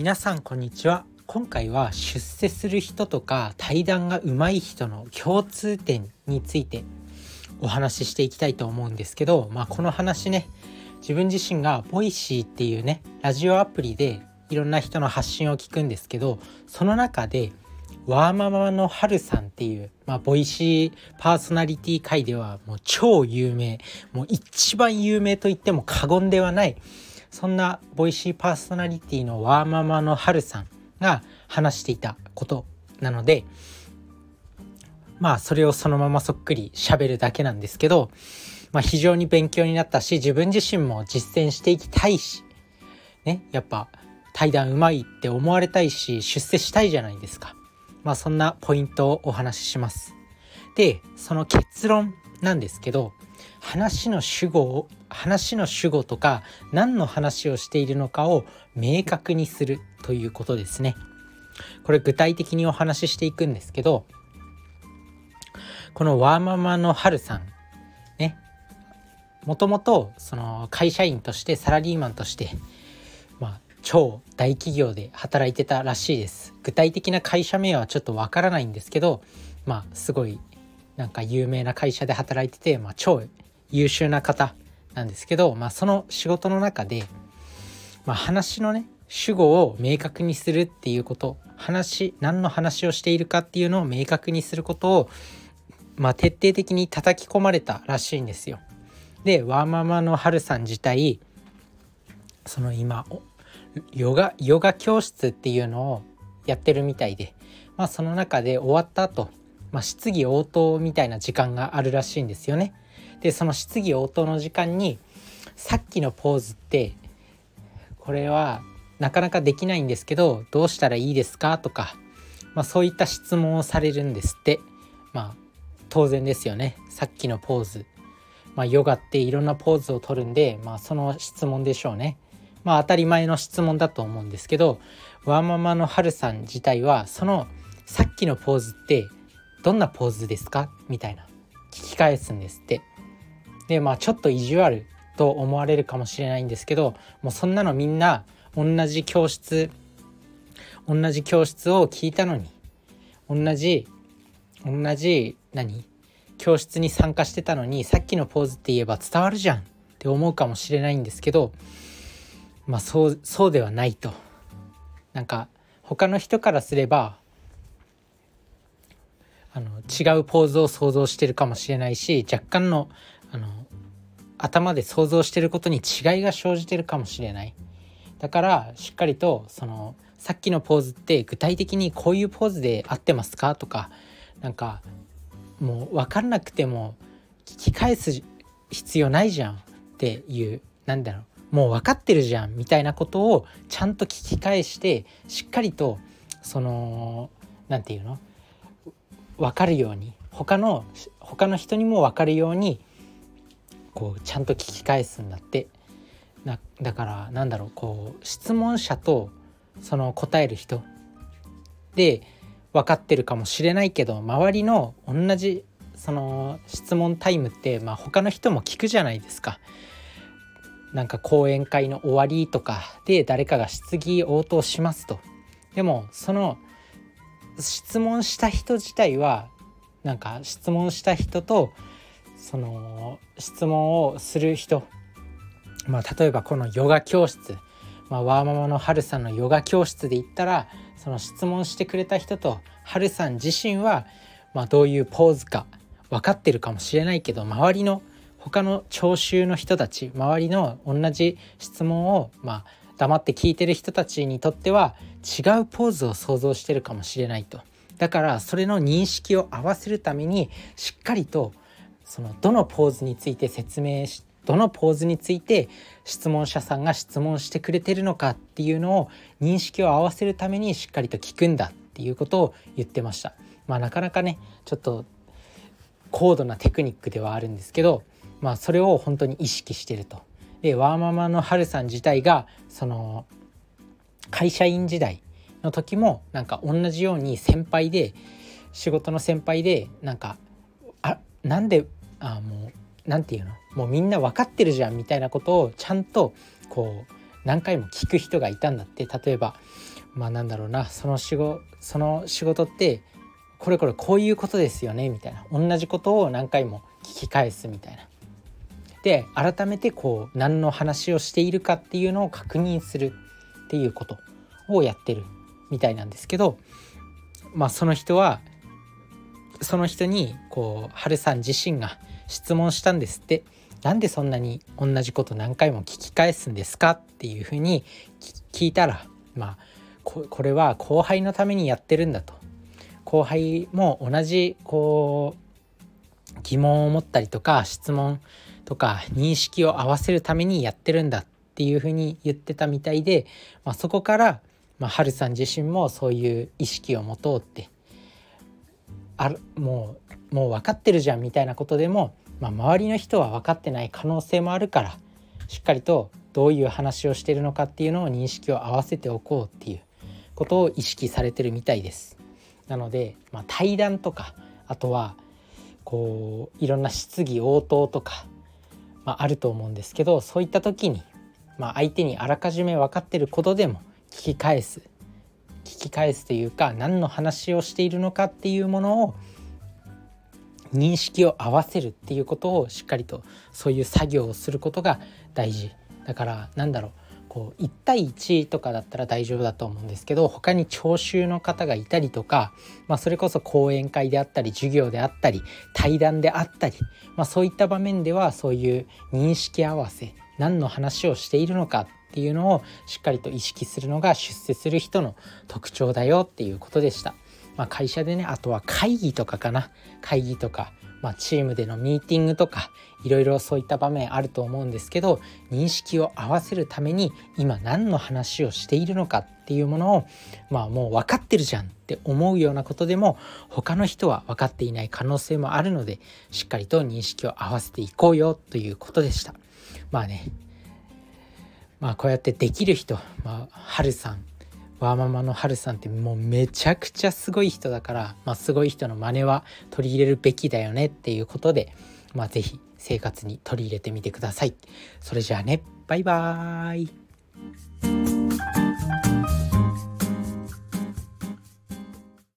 皆さんこんにちは。今回は出世する人とか対談が上手い人の共通点についてお話ししていきたいと思うんですけど、まあ、この話ね自分自身がボイシーっていうねラジオアプリでいろんな人の発信を聞くんですけどその中でワーママのハルさんっていう、まあ、ボイシーパーソナリティ界ではもう超有名もう一番有名と言っても過言ではないそんなボイシーパーソナリティのワーママのハルさんが話していたことなのでまあそれをそのままそっくり喋るだけなんですけど、まあ、非常に勉強になったし自分自身も実践していきたいしねやっぱ対談うまいって思われたいし出世したいじゃないですか。まあそんなポイントをお話しします。でその結論なんですけど話の主語を話の主語とか何の話をしているのかを明確にするということですね。これ具体的にお話ししていくんですけどこのワーママのハルさんねもともとその会社員としてサラリーマンとしてまあ超大企業で働いてたらしいです具体的な会社名はちょっとわからないんですけどまあすごいなんか有名な会社で働いてて、まあ、超優秀な方なんですけど、まあ、その仕事の中で、まあ、話のね主語を明確にするっていうこと話何の話をしているかっていうのを明確にすることを、まあ、徹底的に叩き込まれたらしいんですよ。でワーママのハルさん自体その今ヨガヨガ教室っていうのをやってるみたいで、まあ、その中で終わった後、まあ、質疑応答みたいな時間があるらしいんですよね。でその質疑応答の時間にさっきのポーズってこれはなかなかできないんですけどどうしたらいいですかとか、まあ、そういった質問をされるんですってまあ当然ですよねさっきのポーズ、まあ、ヨガっていろんなポーズをとるんで、まあ、その質問でしょうね。まあ当たり前の質問だと思うんですけどワーママのハルさん自体はそのさっきのポーズってどんなポーズですか？みたいな。聞き返すんですって。でまあちょっと意地悪と思われるかもしれないんですけどもうそんなのみんな同じ教室同じ教室を聞いたのに同じ同じ何？教室に参加してたのにさっきのポーズって言えば伝わるじゃんって思うかもしれないんですけどまあそうそうではないと。なんか他の人からすればあの違うポーズを想像してるかもしれないし若干のあの頭で想像してることに違いが生じてるかもしれない。だからしっかりとそのさっきのポーズって具体的にこういうポーズで合ってますか？とかなんかもう分かんなくても聞き返す必要ないじゃん。っていうなんだろう。もう分かってるじゃん。みたいなことをちゃんと聞き返してしっかりとその何て言うの？分かるように他の他の人にも分かるようにこうちゃんと聞き返すんだってなだからなんだろうこう質問者とその答える人で分かってるかもしれないけど周りの同じその質問タイムって、まあ、他の人も聞くじゃないですか。なんか講演会の終わりとかで誰かが質疑応答しますと。でもその質問した人自体はなんか質問した人とその質問をする人、まあ、例えばこのヨガ教室、まあ、ワーママのハルさんのヨガ教室で言ったらその質問してくれた人とハルさん自身は、まあ、どういうポーズか分かってるかもしれないけど周りの他の聴衆の人たち周りの同じ質問をまあ黙って聞いてる人たちにとっては違うポーズを想像してるかもしれないとだからそれの認識を合わせるためにしっかりとそのどのポーズについて説明しどのポーズについて質問者さんが質問してくれてるのかっていうのを認識を合わせるためにしっかりと聞くんだっていうことを言ってました。まあなかなかねちょっと高度なテクニックではあるんですけど、まあ、それを本当に意識してると。でワーママのハルさん自体がその会社員時代の時もなんか同じように先輩で仕事の先輩でなんかあなんであもう何て言うの？もうみんな分かってるじゃんみたいなことをちゃんとこう何回も聞く人がいたんだって。例えばまあなんだろうなその仕事その仕事ってこれこれこういうことですよねみたいな。同じことを何回も聞き返すみたいな。で改めてこう何の話をしているかっていうのを確認するっていうことをやってるみたいなんですけどまあその人はその人にこう春さん自身が質問したんですって。なんでそんなに同じこと何回も聞き返すんですかっていうふうに聞いたらまあこれは後輩のためにやってるんだと。後輩も同じこう疑問を持ったりとか質問とか認識を合わせるためにやってるんだっていうふうに言ってたみたいで、まあ、そこから、まあ、春さん自身もそういう意識を持とうってあもうもう分かってるじゃんみたいなことでも、まあ、周りの人は分かってない可能性もあるからしっかりとどういう話をしてるのかっていうのを認識を合わせておこうっていうことを意識されてるみたいです。なので、まあ、対談とかあとはこういろんな質疑応答とか、まあ、あると思うんですけどそういった時に、まあ、相手にあらかじめ分かってることでも聞き返す。聞き返すというか何の話をしているのかっていうものを認識を合わせるっていうことをしっかりとそういう作業をすることが大事。だからなんだろう。こう1対1とかだったら大丈夫だと思うんですけど他に聴衆の方がいたりとか、まあ、それこそ講演会であったり授業であったり対談であったり、まあ、そういった場面ではそういう認識合わせ何の話をしているのかっていうのをしっかりと意識するのが出世する人の特徴だよっていうことでした。まあ、会社でねあとは会議とかかな会議とか、まあ、チームでのミーティングとかいろいろそういった場面あると思うんですけど認識を合わせるために今何の話をしているのかっていうものをまあもう分かってるじゃんって思うようなことでも他の人は分かっていない可能性もあるのでしっかりと認識を合わせていこうよということでした。まあねまあこうやってできる人、まあ、春さんワーママの春さんってもうめちゃくちゃすごい人だから、まあ、すごい人の真似は取り入れるべきだよねっていうことで、まあ、是非生活に取り入れてみてください。それじゃあねバイバーイ